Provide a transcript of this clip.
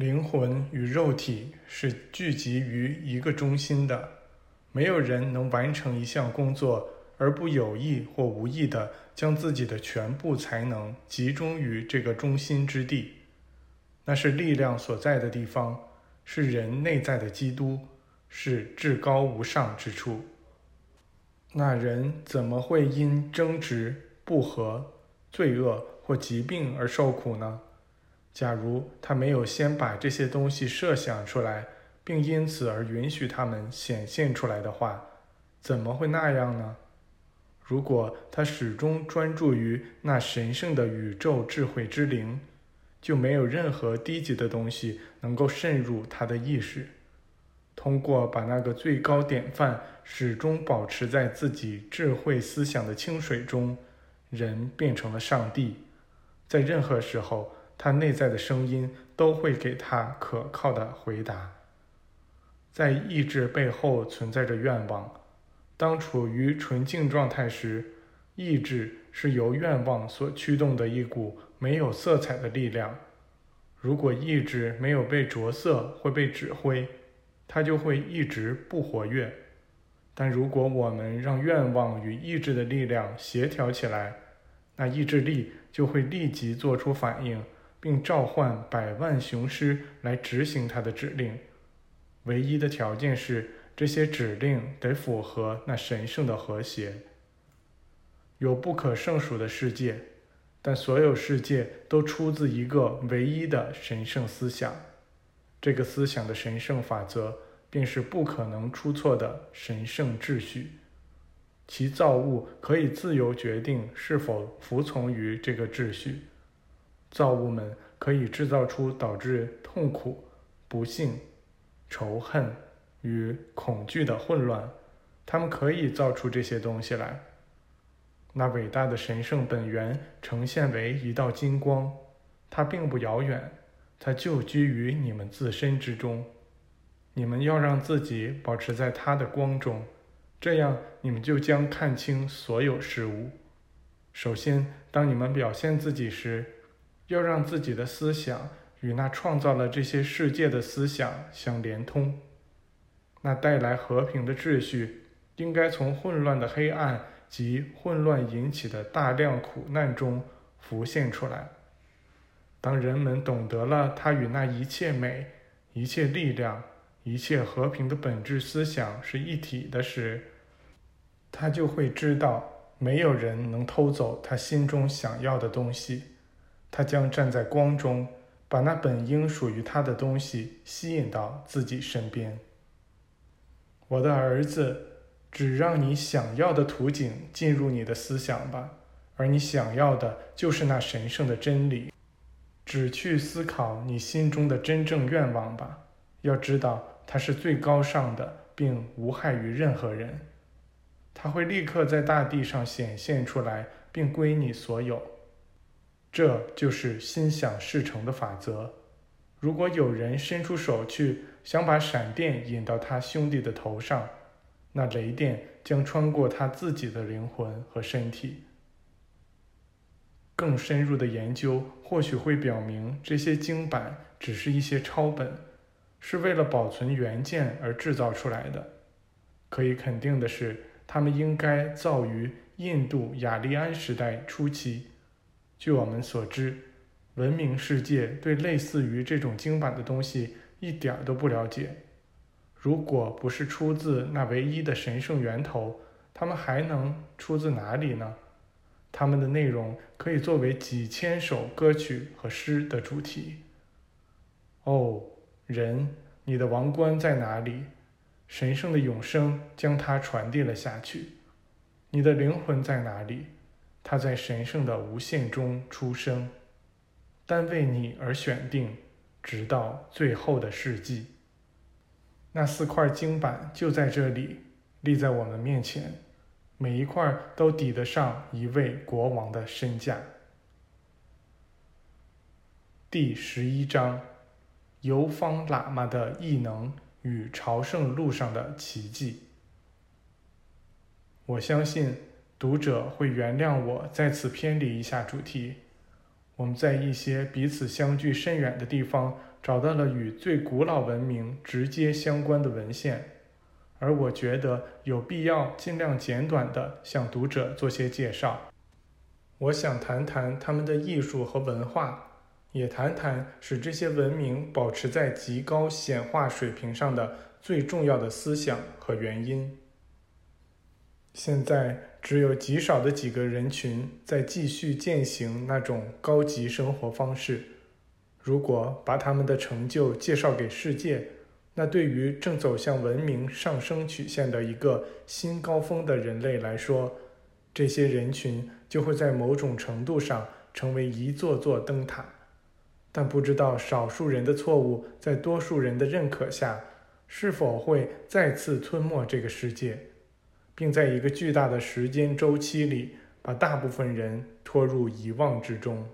灵魂与肉体是聚集于一个中心的，没有人能完成一项工作而不有意或无意地将自己的全部才能集中于这个中心之地。那是力量所在的地方，是人内在的基督，是至高无上之处。那人怎么会因争执、不和、罪恶或疾病而受苦呢？假如他没有先把这些东西设想出来，并因此而允许他们显现出来的话，怎么会那样呢？如果他始终专注于那神圣的宇宙智慧之灵，就没有任何低级的东西能够渗入他的意识。通过把那个最高典范始终保持在自己智慧思想的清水中，人变成了上帝，在任何时候。他内在的声音都会给他可靠的回答。在意志背后存在着愿望。当处于纯净状态时，意志是由愿望所驱动的一股没有色彩的力量。如果意志没有被着色或被指挥，它就会一直不活跃。但如果我们让愿望与意志的力量协调起来，那意志力就会立即做出反应。并召唤百万雄师来执行他的指令，唯一的条件是这些指令得符合那神圣的和谐。有不可胜数的世界，但所有世界都出自一个唯一的神圣思想。这个思想的神圣法则便是不可能出错的神圣秩序，其造物可以自由决定是否服从于这个秩序。造物们可以制造出导致痛苦、不幸、仇恨与恐惧的混乱，他们可以造出这些东西来。那伟大的神圣本源呈现为一道金光，它并不遥远，它就居于你们自身之中。你们要让自己保持在它的光中，这样你们就将看清所有事物。首先，当你们表现自己时，要让自己的思想与那创造了这些世界的思想相连通，那带来和平的秩序应该从混乱的黑暗及混乱引起的大量苦难中浮现出来。当人们懂得了它与那一切美、一切力量、一切和平的本质思想是一体的时，他就会知道没有人能偷走他心中想要的东西。他将站在光中，把那本应属于他的东西吸引到自己身边。我的儿子，只让你想要的图景进入你的思想吧，而你想要的就是那神圣的真理。只去思考你心中的真正愿望吧，要知道它是最高尚的，并无害于任何人。它会立刻在大地上显现出来，并归你所有。这就是心想事成的法则。如果有人伸出手去，想把闪电引到他兄弟的头上，那雷电将穿过他自己的灵魂和身体。更深入的研究或许会表明，这些经版只是一些抄本，是为了保存原件而制造出来的。可以肯定的是，它们应该造于印度雅利安时代初期。据我们所知，文明世界对类似于这种经版的东西一点都不了解。如果不是出自那唯一的神圣源头，它们还能出自哪里呢？它们的内容可以作为几千首歌曲和诗的主题。哦，人，你的王冠在哪里？神圣的永生将它传递了下去。你的灵魂在哪里？他在神圣的无限中出生，单为你而选定，直到最后的世纪。那四块经板就在这里，立在我们面前，每一块都抵得上一位国王的身价。第十一章：游方喇嘛的异能与朝圣路上的奇迹。我相信。读者会原谅我再次偏离一下主题。我们在一些彼此相距甚远的地方找到了与最古老文明直接相关的文献，而我觉得有必要尽量简短地向读者做些介绍。我想谈谈他们的艺术和文化，也谈谈使这些文明保持在极高显化水平上的最重要的思想和原因。现在只有极少的几个人群在继续践行那种高级生活方式。如果把他们的成就介绍给世界，那对于正走向文明上升曲线的一个新高峰的人类来说，这些人群就会在某种程度上成为一座座灯塔。但不知道少数人的错误在多数人的认可下，是否会再次吞没这个世界，并在一个巨大的时间周期里把大部分人拖入遗忘之中。